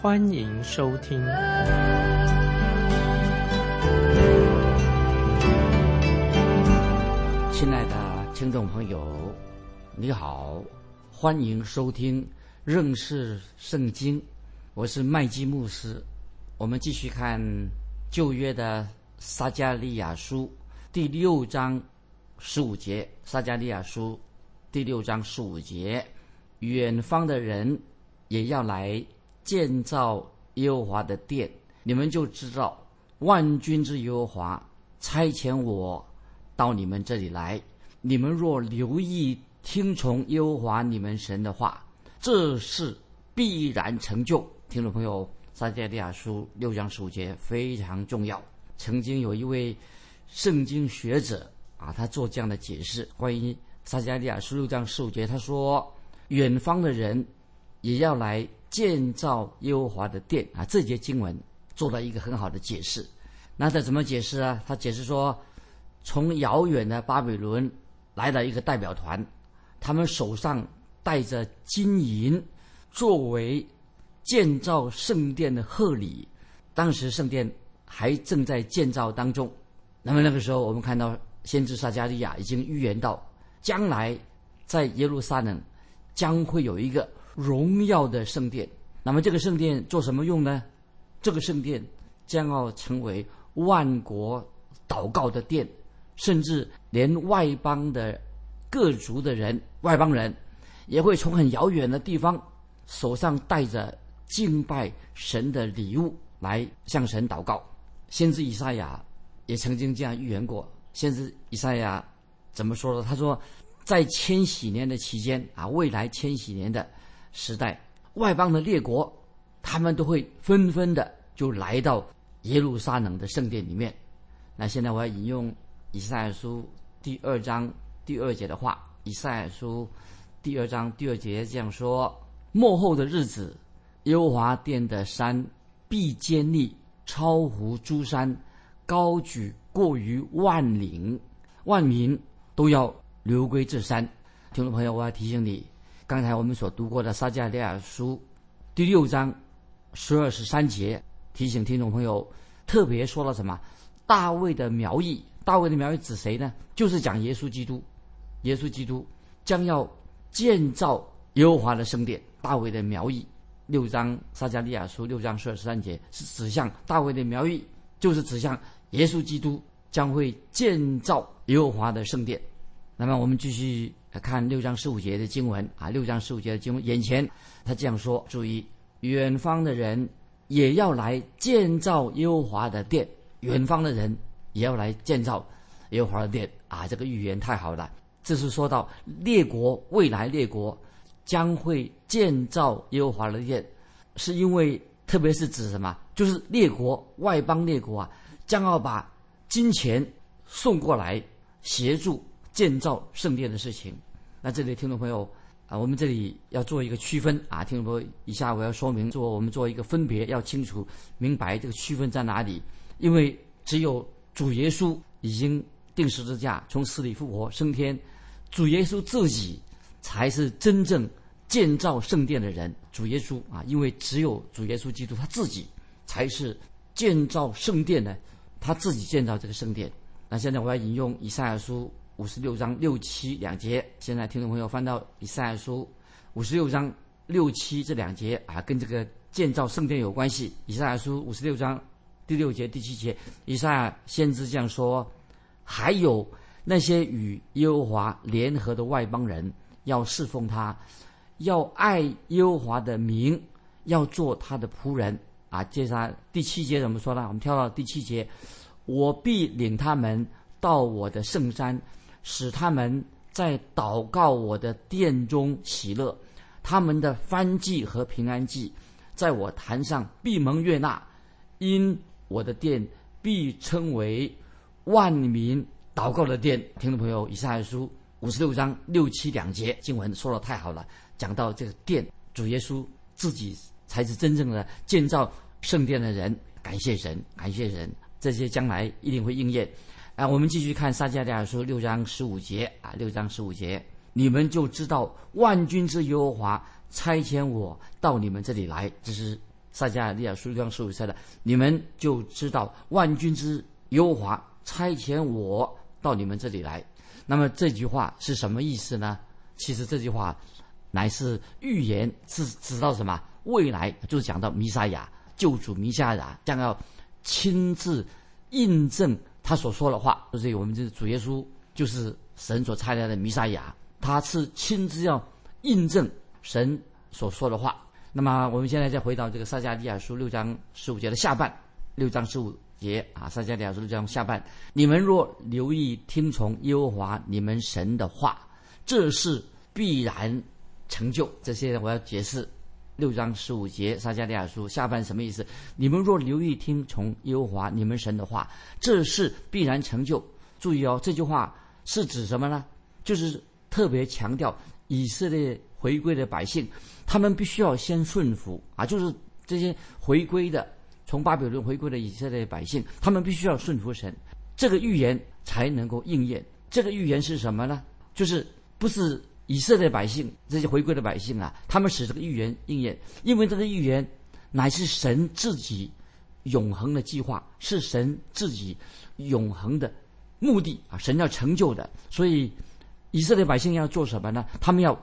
欢迎收听。亲爱的听众朋友，你好，欢迎收听认识圣经。我是麦基牧师。我们继续看旧约的撒加利亚书第六章十五节。撒加利亚书第六章十五节：远方的人也要来建造耶和华的殿，你们就知道万军之耶和华差遣我。到你们这里来，你们若留意听从耶和华你们神的话，这事必然成就。听众朋友，撒迦利亚书六章十五节非常重要。曾经有一位圣经学者啊，他做这样的解释：关于撒迦利亚书六章十五节，他说：“远方的人也要来建造耶和华的殿啊。”这节经文做了一个很好的解释。那他怎么解释啊？他解释说。从遥远的巴比伦来了一个代表团，他们手上带着金银，作为建造圣殿的贺礼。当时圣殿还正在建造当中。那么那个时候，我们看到先知撒加利亚已经预言到，将来在耶路撒冷将会有一个荣耀的圣殿。那么这个圣殿做什么用呢？这个圣殿将要成为万国祷告的殿。甚至连外邦的各族的人、外邦人，也会从很遥远的地方手上带着敬拜神的礼物来向神祷告。先知以赛亚也曾经这样预言过。先知以赛亚怎么说呢？他说，在千禧年的期间啊，未来千禧年的时代，外邦的列国他们都会纷纷的就来到耶路撒冷的圣殿里面。那现在我要引用。以赛亚书第二章第二节的话，以赛亚书第二章第二节这样说：末后的日子，耶和华殿的山必坚立，超乎诸山，高举过于万岭，万民都要流归这山。听众朋友，我要提醒你，刚才我们所读过的撒迦利亚书第六章十二十三节，提醒听众朋友，特别说了什么？大卫的苗裔。大卫的苗裔指谁呢？就是讲耶稣基督，耶稣基督将要建造耶和华的圣殿。大卫的苗裔，六章撒加利亚书六章十二十三节是指向大卫的苗裔，就是指向耶稣基督将会建造耶和华的圣殿。那么我们继续看六章十五节的经文啊，六章十五节的经文，眼前他这样说：注意，远方的人也要来建造耶和华的殿，远方的人。也要来建造耶和华的殿啊！这个预言太好了。这是说到列国未来列国将会建造耶和华的殿，是因为特别是指什么？就是列国外邦列国啊，将要把金钱送过来协助建造圣殿的事情。那这里听众朋友啊，我们这里要做一个区分啊，听众朋友，以下我要说明做我们做一个分别，要清楚明白这个区分在哪里，因为只有。主耶稣已经定十字架，从死里复活升天。主耶稣自己才是真正建造圣殿的人。主耶稣啊，因为只有主耶稣基督他自己才是建造圣殿的，他自己建造这个圣殿。那现在我要引用以赛亚书五十六章六七两节。现在听众朋友翻到以赛亚书五十六章六七这两节啊，跟这个建造圣殿有关系。以赛亚书五十六章。第六节、第七节，以赛亚先知这样说：还有那些与耶和华联合的外邦人，要侍奉他，要爱耶和华的名，要做他的仆人。啊，接下来第七节怎么说呢？我们跳到第七节：我必领他们到我的圣山，使他们在祷告我的殿中喜乐。他们的翻祭和平安祭，在我坛上闭蒙悦纳。因我的殿必称为万民祷告的殿。听众朋友，以赛亚书五十六章六七两节经文说的太好了，讲到这个殿，主耶稣自己才是真正的建造圣殿的人。感谢神，感谢神，这些将来一定会应验。啊，我们继续看撒迦利亚书六章十五节啊，六章十五节，你们就知道万军之耶和华差遣我到你们这里来。这是撒迦利亚书六章十五节的，你们就知道万军之耶和华差遣我到你们这里来。那么这句话是什么意思呢？其实这句话乃是预言，是指到什么？未来就是讲到弥撒亚救主弥撒亚将要亲自印证。他所说的话，就是我们这主耶稣就是神所差来的弥撒亚，他是亲自要印证神所说的话。那么我们现在再回到这个撒迦利亚书六章十五节的下半，六章十五节啊，撒迦利亚书六章下半，你们若留意听从耶和华你们神的话，这是必然成就。这些我要解释。六章十五节，撒迦利亚书下半什么意思？你们若留意听从耶和华你们神的话，这事必然成就。注意哦，这句话是指什么呢？就是特别强调以色列回归的百姓，他们必须要先顺服啊，就是这些回归的从巴比伦回归的以色列百姓，他们必须要顺服神，这个预言才能够应验。这个预言是什么呢？就是不是。以色列百姓，这些回归的百姓啊，他们使这个预言应验，因为这个预言乃是神自己永恒的计划，是神自己永恒的目的啊，神要成就的。所以以色列百姓要做什么呢？他们要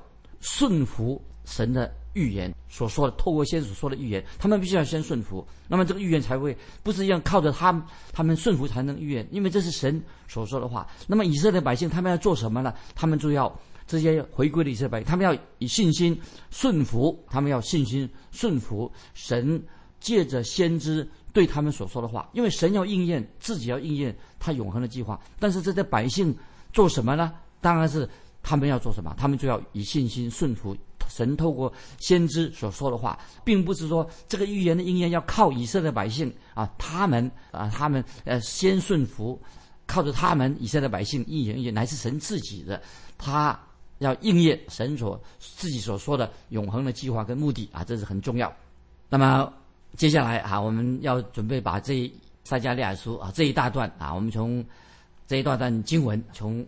顺服神的预言所说的，透过先所说的预言，他们必须要先顺服。那么这个预言才会不是要靠着他他们顺服才能预言，因为这是神所说的话。那么以色列百姓他们要做什么呢？他们就要。这些回归的以色列，他们要以信心顺服，他们要信心顺服神借着先知对他们所说的话，因为神要应验自己要应验他永恒的计划。但是这些百姓做什么呢？当然是他们要做什么，他们就要以信心顺服神透过先知所说的话，并不是说这个预言的应验要靠以色列百姓啊，他们啊，他们呃先顺服，靠着他们以色列百姓应验也乃是神自己的他。要应验神所自己所说的永恒的计划跟目的啊，这是很重要。那么接下来啊，我们要准备把这撒加利亚书啊这一大段啊，我们从这一大段经文，从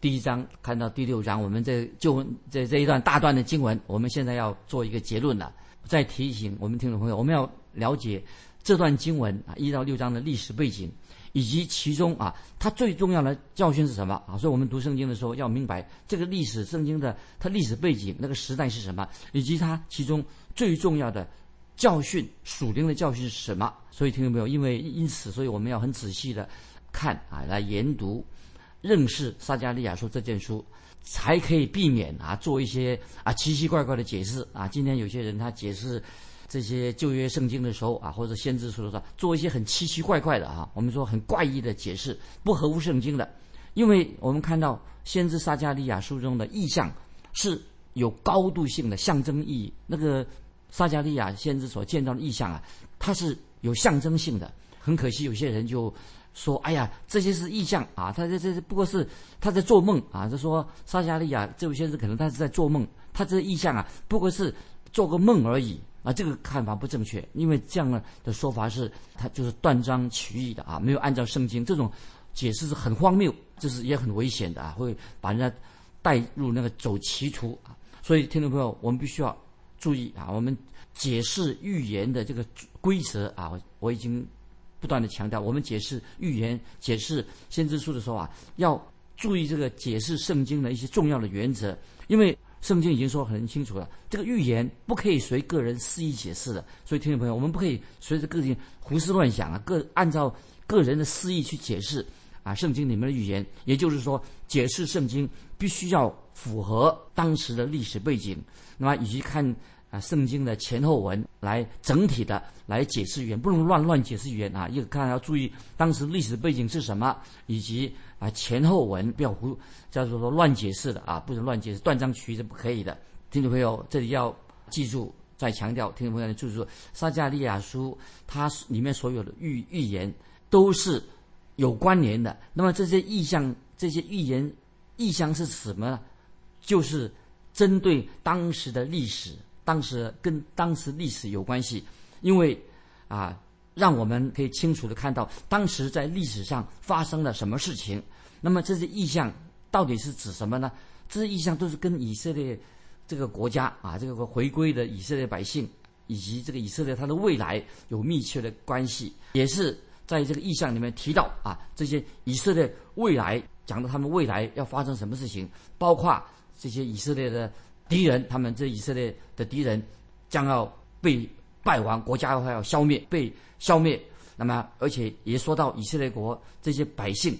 第一章看到第六章，我们这就这这一段大段的经文，我们现在要做一个结论了。再提醒我们听众朋友，我们要了解这段经文啊一到六章的历史背景。以及其中啊，它最重要的教训是什么啊？所以我们读圣经的时候要明白这个历史圣经的它历史背景，那个时代是什么，以及它其中最重要的教训属灵的教训是什么。所以听到没有？因为因此，所以我们要很仔细的看啊，来研读、认识撒加利亚书这件书，才可以避免啊做一些啊奇奇怪怪的解释啊。今天有些人他解释。这些旧约圣经的时候啊，或者先知说的时候，做一些很奇奇怪怪的啊，我们说很怪异的解释，不合乎圣经的。因为我们看到先知撒加利亚书中的意象是有高度性的象征意义。那个撒加利亚先知所见到的意象啊，它是有象征性的。很可惜，有些人就说：“哎呀，这些是意象啊，他这这不过是他在做梦啊。”就说撒加利亚这位先知可能他是在做梦，他这意象啊，不过是做个梦而已。啊，这个看法不正确，因为这样的说法是，他就是断章取义的啊，没有按照圣经这种解释是很荒谬，这是也很危险的啊，会把人家带入那个走歧途啊。所以听众朋友，我们必须要注意啊，我们解释预言的这个规则啊，我已经不断的强调，我们解释预言、解释先知书的时候啊，要注意这个解释圣经的一些重要的原则，因为。圣经已经说很清楚了，这个预言不可以随个人肆意解释的。所以，听众朋友，我们不可以随着个人胡思乱想啊，个按照个人的肆意去解释啊，圣经里面的预言。也就是说，解释圣经必须要符合当时的历史背景，那么以及看啊圣经的前后文来整体的来解释语言，不能乱乱解释语言啊。一看要注意当时历史背景是什么，以及。啊，前后文不要胡，叫做说乱解释的啊，不能乱解释，断章取义是不可以的。听众朋友，这里要记住再强调，听众朋友记住说，撒加利亚书它里面所有的预预言都是有关联的。那么这些意象，这些预言意象是什么呢？就是针对当时的历史，当时跟当时历史有关系，因为啊，让我们可以清楚的看到当时在历史上发生了什么事情。那么这些意象到底是指什么呢？这些意象都是跟以色列这个国家啊，这个回归的以色列百姓，以及这个以色列它的未来有密切的关系，也是在这个意象里面提到啊，这些以色列未来讲到他们未来要发生什么事情，包括这些以色列的敌人，他们这以色列的敌人将要被败亡，国家要消灭，被消灭。那么，而且也说到以色列国这些百姓。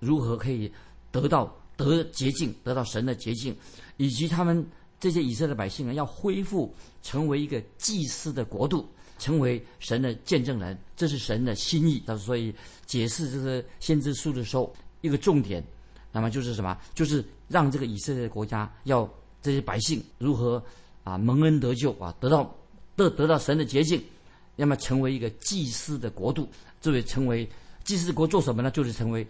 如何可以得到得洁净，得到神的洁净，以及他们这些以色列百姓呢，要恢复成为一个祭司的国度，成为神的见证人，这是神的心意。他所以解释这个先知书的时候，一个重点，那么就是什么？就是让这个以色列国家要这些百姓如何啊蒙恩得救啊，得到得得到神的洁净，要么成为一个祭司的国度。作为成为祭司国做什么呢？就是成为。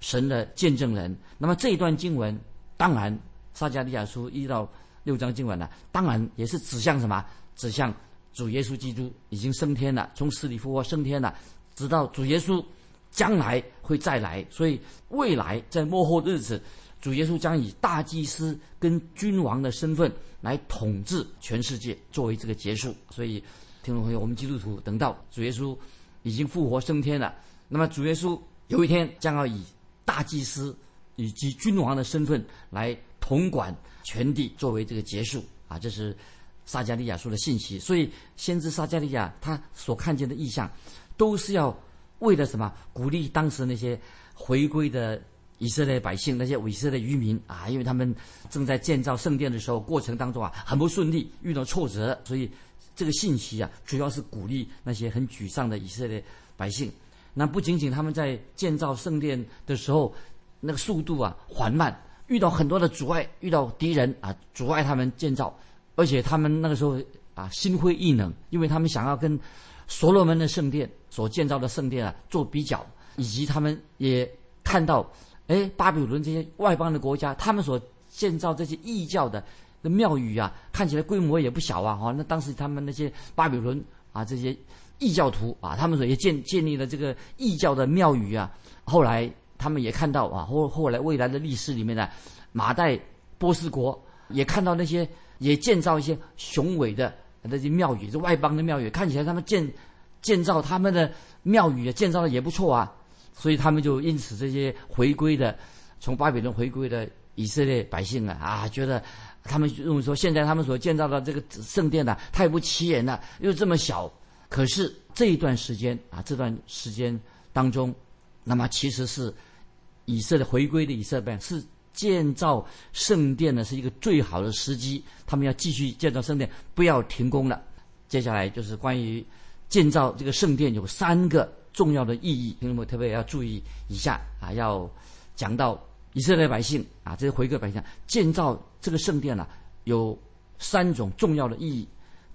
神的见证人。那么这一段经文，当然撒迦利亚书一到六章经文呢，当然也是指向什么？指向主耶稣基督已经升天了，从死里复活升天了，直到主耶稣将来会再来。所以未来在末后日子，主耶稣将以大祭司跟君王的身份来统治全世界，作为这个结束。所以听众朋友，我们基督徒等到主耶稣已经复活升天了，那么主耶稣有一天将要以大祭司以及君王的身份来统管全地，作为这个结束啊，这是撒加利亚说的信息。所以，先知撒加利亚他所看见的意象，都是要为了什么？鼓励当时那些回归的以色列百姓，那些以色列渔民啊，因为他们正在建造圣殿的时候，过程当中啊很不顺利，遇到挫折，所以这个信息啊，主要是鼓励那些很沮丧的以色列百姓。那不仅仅他们在建造圣殿的时候，那个速度啊缓慢，遇到很多的阻碍，遇到敌人啊阻碍他们建造，而且他们那个时候啊心灰意冷，因为他们想要跟所罗门的圣殿所建造的圣殿啊做比较，以及他们也看到，哎，巴比伦这些外邦的国家，他们所建造这些异教的的庙宇啊，看起来规模也不小啊，哈，那当时他们那些巴比伦啊这些。异教徒啊，他们所也建建立了这个异教的庙宇啊。后来他们也看到啊，后后来未来的历史里面呢，马代波斯国也看到那些也建造一些雄伟的那些庙宇，这外邦的庙宇看起来他们建建造他们的庙宇建造的也不错啊。所以他们就因此这些回归的从巴比伦回归的以色列百姓啊啊，觉得他们认为说现在他们所建造的这个圣殿呢太不起眼了，又这么小。可是这一段时间啊，这段时间当中，那么其实是以色列回归的以色列是建造圣殿呢，是一个最好的时机。他们要继续建造圣殿，不要停工了。接下来就是关于建造这个圣殿有三个重要的意义，听众们特别要注意一下啊，要讲到以色列百姓啊，这些回归百姓建造这个圣殿呢，有三种重要的意义。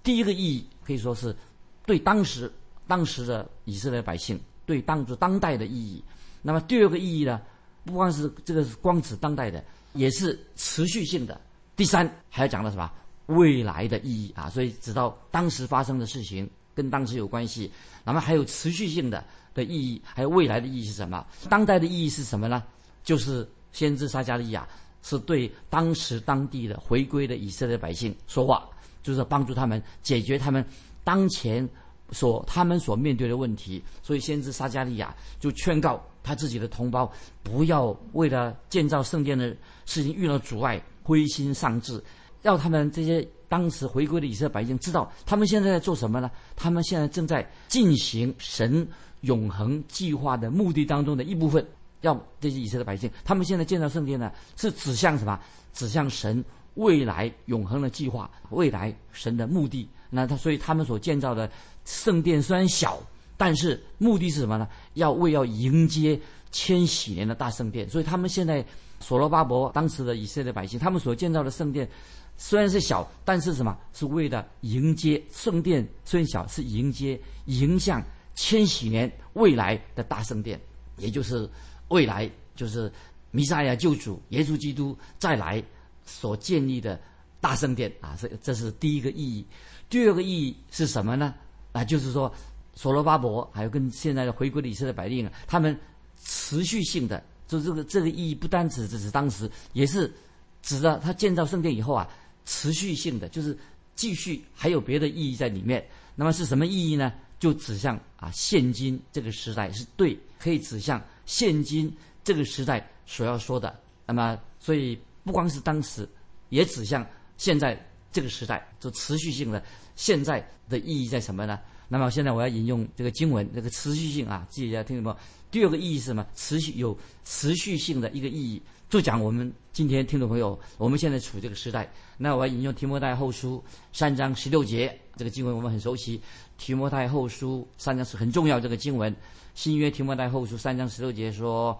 第一个意义可以说是。对当时当时的以色列百姓，对当时当代的意义。那么第二个意义呢？不光是这个是光指当代的，也是持续性的。第三还要讲到什么？未来的意义啊！所以直到当时发生的事情跟当时有关系。那么还有持续性的的意义，还有未来的意义是什么？当代的意义是什么呢？就是先知撒加利亚是对当时当地的回归的以色列百姓说话，就是帮助他们解决他们。当前所他们所面对的问题，所以先知撒加利亚就劝告他自己的同胞，不要为了建造圣殿的事情遇到阻碍，灰心丧志，要他们这些当时回归的以色列百姓知道，他们现在在做什么呢？他们现在正在进行神永恒计划的目的当中的一部分。要这些以色列百姓，他们现在建造圣殿呢，是指向什么？指向神未来永恒的计划，未来神的目的。那他所以他们所建造的圣殿虽然小，但是目的是什么呢？要为要迎接千禧年的大圣殿，所以他们现在所罗巴伯当时的以色列百姓，他们所建造的圣殿虽然是小，但是什么？是为了迎接圣殿虽然小，是迎接迎向千禧年未来的大圣殿，也就是未来就是弥赛亚救主耶稣基督再来所建立的大圣殿啊！这这是第一个意义。第二个意义是什么呢？啊，就是说。所罗巴伯还有跟现在的回归的以色列百姓，他们持续性的，就这个这个意义不单指只是当时，也是指的他建造圣殿以后啊，持续性的就是继续还有别的意义在里面。那么是什么意义呢？就指向啊，现今这个时代是对，可以指向现今这个时代所要说的。那么所以不光是当时，也指向现在这个时代，就持续性的现在的意义在什么呢？那么现在我要引用这个经文，这个持续性啊，记一下，听懂没？第二个意义是什么？持续有持续性的一个意义，就讲我们今天听众朋友，我们现在处这个时代。那我要引用提摩太后书三章十六节，这个经文我们很熟悉。提摩太后书三章是很重要这个经文。新约提摩太后书三章十六节说，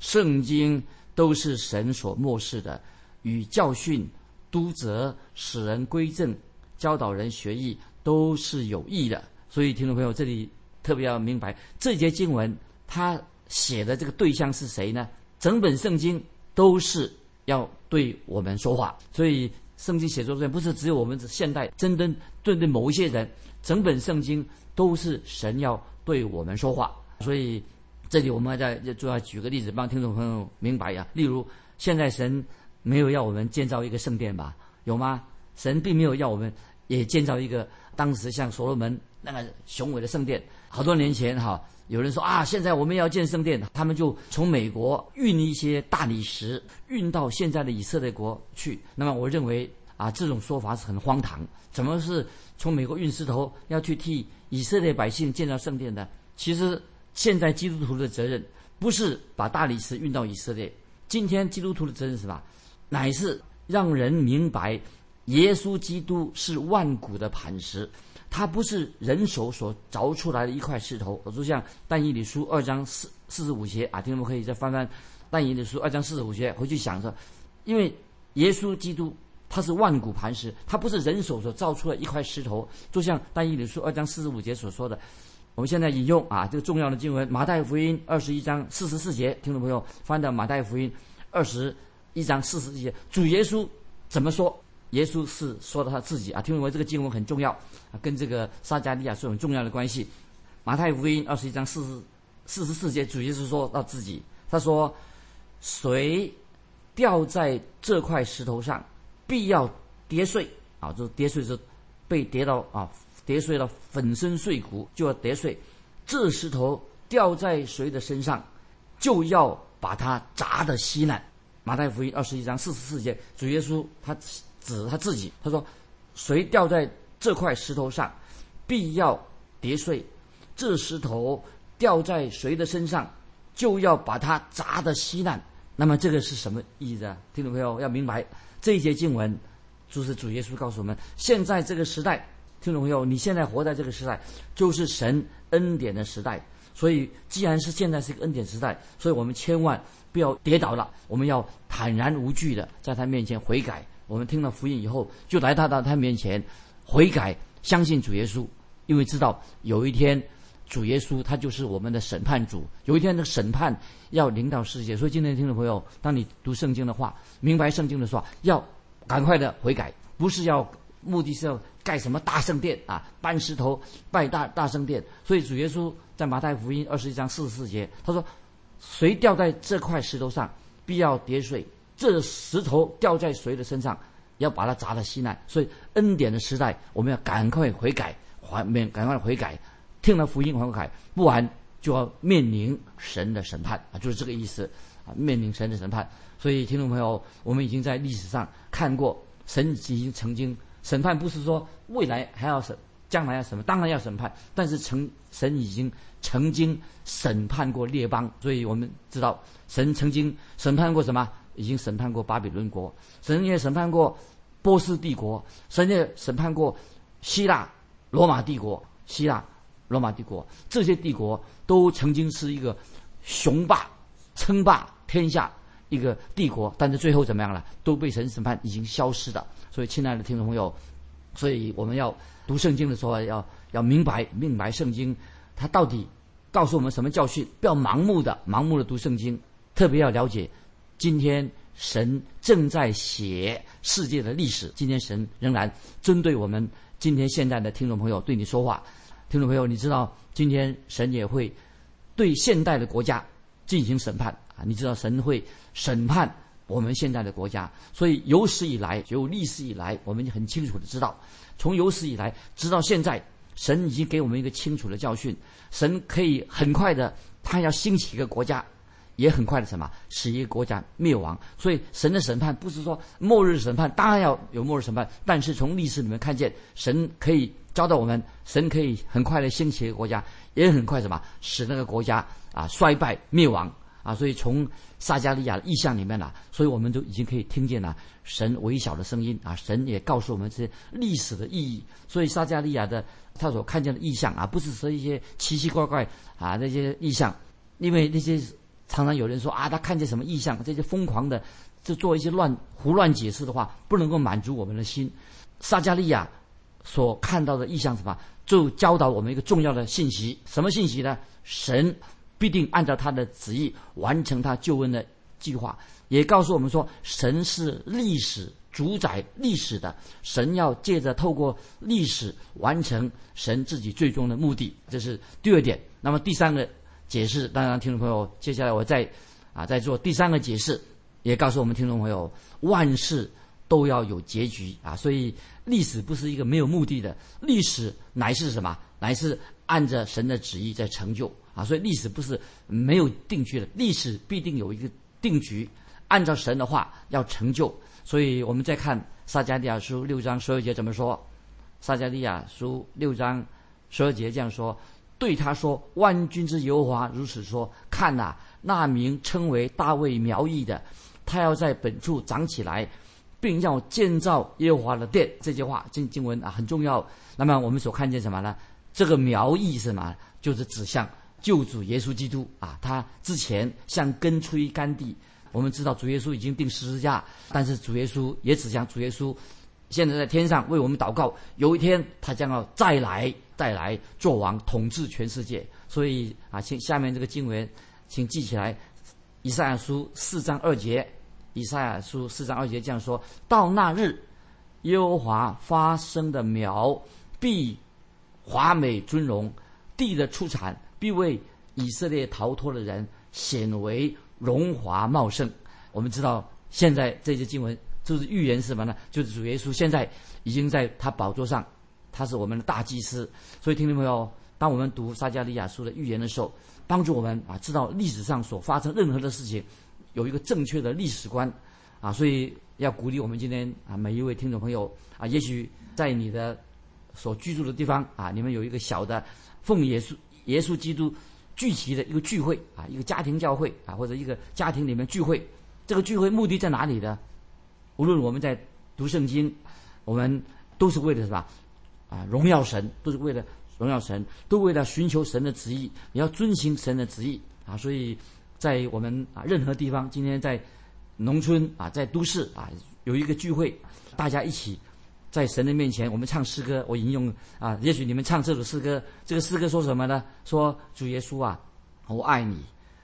圣经都是神所漠视的，与教训、督责、使人归正、教导人学艺，都是有益的。所以，听众朋友，这里特别要明白，这节经文他写的这个对象是谁呢？整本圣经都是要对我们说话。所以，圣经写作上不是只有我们现代针对对某一些人，整本圣经都是神要对我们说话。所以，这里我们再就要举个例子，帮听众朋友明白呀。例如，现在神没有要我们建造一个圣殿吧？有吗？神并没有要我们也建造一个当时像所罗门。那个雄伟的圣殿，好多年前哈，有人说啊，现在我们要建圣殿，他们就从美国运一些大理石运到现在的以色列国去。那么我认为啊，这种说法是很荒唐。怎么是从美国运石头要去替以色列百姓建造圣殿的？其实现在基督徒的责任不是把大理石运到以色列，今天基督徒的责任是什么？乃是让人明白，耶稣基督是万古的磐石。它不是人手所凿出来的一块石头，就像但以理书二章四四十五节啊，听众们可以再翻翻但以理书二章四十五节回去想着，因为耶稣基督他是万古磐石，他不是人手所造出的一块石头，就像但以理书二章四十五节所说的。我们现在引用啊这个重要的经文，马太福音二十一章四十四节，听众朋友翻到马太福音二十一章四十四节，主耶稣怎么说？耶稣是说的他自己啊，听为这个经文很重要啊，跟这个撒加利亚是很重要的关系。马太福音二十一章四十四十四节，主耶稣说到自己，他说：“谁掉在这块石头上，必要跌碎啊！就跌碎是被跌到啊，跌碎了，粉身碎骨就要跌碎。这石头掉在谁的身上，就要把它砸得稀烂。”马太福音二十一章四十四节，主耶稣他。指他自己，他说：“谁掉在这块石头上，必要跌碎；这石头掉在谁的身上，就要把它砸得稀烂。”那么这个是什么意思啊？听众朋友要明白，这一节经文就是主耶稣告诉我们：现在这个时代，听众朋友，你现在活在这个时代，就是神恩典的时代。所以，既然是现在是一个恩典时代，所以我们千万不要跌倒了，我们要坦然无惧的在他面前悔改。我们听了福音以后，就来到到他面前，悔改，相信主耶稣，因为知道有一天，主耶稣他就是我们的审判主，有一天的审判要领导世界。所以今天听众朋友，当你读圣经的话，明白圣经的话，要赶快的悔改，不是要目的是要盖什么大圣殿啊，搬石头拜大大圣殿。所以主耶稣在马太福音二十一章四十四节，他说：“谁掉在这块石头上，必要跌碎。”这石头掉在谁的身上，要把它砸得稀烂。所以恩典的时代，我们要赶快悔改，还免赶快悔改，听了福音悔改，不然就要面临神的审判啊，就是这个意思啊，面临神的审判。所以听众朋友，我们已经在历史上看过，神已经曾经审判，不是说未来还要审，将来要审判，当然要审判，但是曾神已经曾经审判过列邦，所以我们知道神曾经审判过什么。已经审判过巴比伦国，神也审判过波斯帝国，神也审判过希腊罗马帝国。希腊罗马帝国，这些帝国都曾经是一个雄霸、称霸天下一个帝国，但是最后怎么样了？都被神审判，已经消失了。所以，亲爱的听众朋友，所以我们要读圣经的时候，要要明白明白圣经，它到底告诉我们什么教训？不要盲目的盲目的读圣经，特别要了解今天。神正在写世界的历史。今天神仍然针对我们今天现在的听众朋友对你说话。听众朋友，你知道今天神也会对现代的国家进行审判啊！你知道神会审判我们现在的国家。所以有史以来，有历史以来，我们很清楚的知道，从有史以来直到现在，神已经给我们一个清楚的教训：神可以很快的，他要兴起一个国家。也很快的什么使一个国家灭亡，所以神的审判不是说末日审判，当然要有末日审判，但是从历史里面看见，神可以教导我们，神可以很快的兴起一个国家，也很快什么使那个国家啊衰败灭亡啊，所以从撒加利亚的意象里面呢，所以我们都已经可以听见了神微小的声音啊，神也告诉我们这些历史的意义，所以撒加利亚的他所看见的意象啊，不是说一些奇奇怪怪啊那些意象，因为那些。常常有人说啊，他看见什么异象，这些疯狂的，就做一些乱胡乱解释的话，不能够满足我们的心。撒加利亚所看到的异象什么，就教导我们一个重要的信息，什么信息呢？神必定按照他的旨意完成他救恩的计划，也告诉我们说，神是历史主宰历史的，神要借着透过历史完成神自己最终的目的，这是第二点。那么第三个。解释，当然，听众朋友，接下来我再啊再做第三个解释，也告诉我们听众朋友，万事都要有结局啊，所以历史不是一个没有目的的，历史乃是什么？乃是按着神的旨意在成就啊，所以历史不是没有定局的，历史必定有一个定局，按照神的话要成就。所以我们再看撒加利亚书六章十二节怎么说？撒加利亚书六章十二节这样说。对他说：“万军之耶和华如此说：看呐，那名称为大卫苗裔的，他要在本处长起来，并要建造耶和华的殿。”这句话经经文啊很重要。那么我们所看见什么呢？这个苗裔是什么？就是指向救主耶稣基督啊。他之前像根出于干地。我们知道主耶稣已经定十字架，但是主耶稣也指向主耶稣现在在天上为我们祷告。有一天他将要再来。带来做王统治全世界，所以啊，请下面这个经文，请记起来，以赛亚书四章二节，以赛亚书四章二节这样说到那日，耶和华发生的苗必华美尊荣，地的出产必为以色列逃脱的人显为荣华茂盛。我们知道现在这些经文就是预言什么呢？就是主耶稣现在已经在他宝座上。他是我们的大祭司，所以听众朋友，当我们读撒加利亚书的预言的时候，帮助我们啊知道历史上所发生任何的事情，有一个正确的历史观，啊，所以要鼓励我们今天啊每一位听众朋友啊，也许在你的所居住的地方啊，你们有一个小的奉耶稣耶稣基督聚集的一个聚会啊，一个家庭教会啊，或者一个家庭里面聚会，这个聚会目的在哪里呢？无论我们在读圣经，我们都是为了什么？啊，荣耀神都是为了荣耀神，都为了寻求神的旨意。你要遵行神的旨意啊！所以在我们啊任何地方，今天在农村啊，在都市啊，有一个聚会，大家一起在神的面前，我们唱诗歌。我引用啊，也许你们唱这首诗歌，这个诗歌说什么呢？说主耶稣啊，我爱你，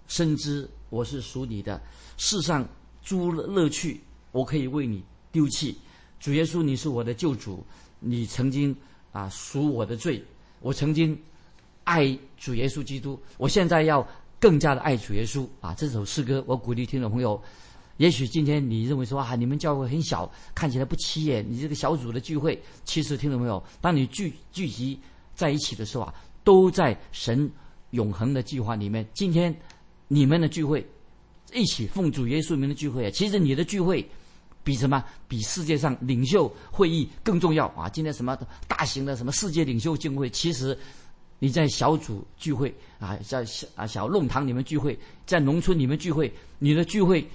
深知我是属你的。世上诸乐趣，我可以为你丢弃。主耶稣，你是我的救主，你曾经。啊，赎我的罪！我曾经爱主耶稣基督，我现在要更加的爱主耶稣啊！这首诗歌，我鼓励听众朋友。也许今天你认为说啊，你们教会很小，看起来不起眼，你这个小组的聚会，其实听众朋友，当你聚聚集在一起的时候啊，都在神永恒的计划里面。今天你们的聚会，一起奉主耶稣名的聚会啊，其实你的聚会。比什么？比世界上领袖会议更重要啊！今天什么大型的什么世界领袖聚会，其实你在小组聚会啊，在小啊小弄堂里面聚会，在农村里面聚会，你的聚会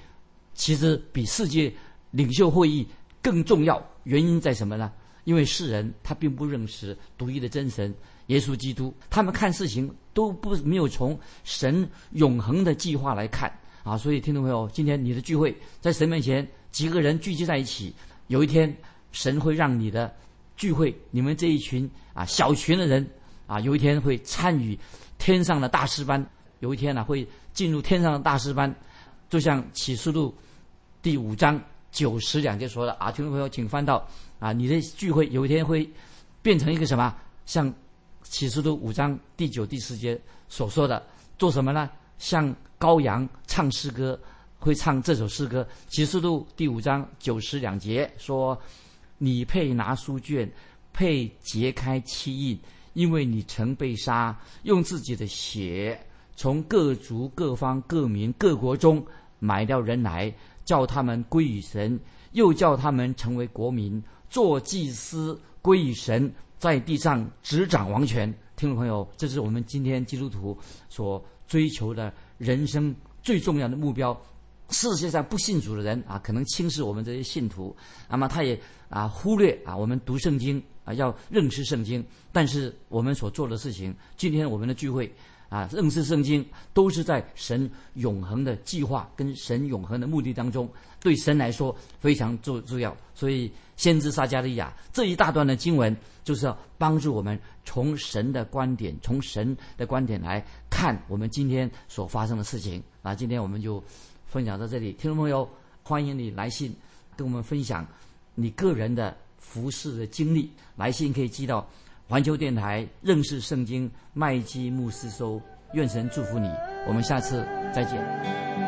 其实比世界领袖会议更重要。原因在什么呢？因为世人他并不认识独一的真神耶稣基督，他们看事情都不没有从神永恒的计划来看啊。所以，听众朋友，今天你的聚会在神面前，几个人聚集在一起，有一天神会让你的聚会，你们这一群啊小群的人啊，有一天会参与天上的大师班，有一天呢会进入天上的大师班，就像启示录第五章九十两节说的啊，听众朋友，请翻到。啊，你的聚会有一天会变成一个什么？像启示录五章第九、第十节所说的，做什么呢？像羔羊唱诗歌，会唱这首诗歌。启示录第五章九十两节说：“你配拿书卷，配揭开七印，因为你曾被杀，用自己的血从各族、各方、各民、各国中买掉人来，叫他们归于神，又叫他们成为国民。”做祭司归于神，在地上执掌王权。听众朋友，这是我们今天基督徒所追求的人生最重要的目标。世界上不信主的人啊，可能轻视我们这些信徒，那么他也啊忽略啊我们读圣经啊要认识圣经。但是我们所做的事情，今天我们的聚会。啊，认识圣经都是在神永恒的计划跟神永恒的目的当中，对神来说非常重重要。所以，先知撒加利亚这一大段的经文，就是要帮助我们从神的观点，从神的观点来看我们今天所发生的事情。啊，今天我们就分享到这里，听众朋友，欢迎你来信跟我们分享你个人的服饰的经历，来信可以寄到。环球电台认识圣经麦基牧师收，愿神祝福你，我们下次再见。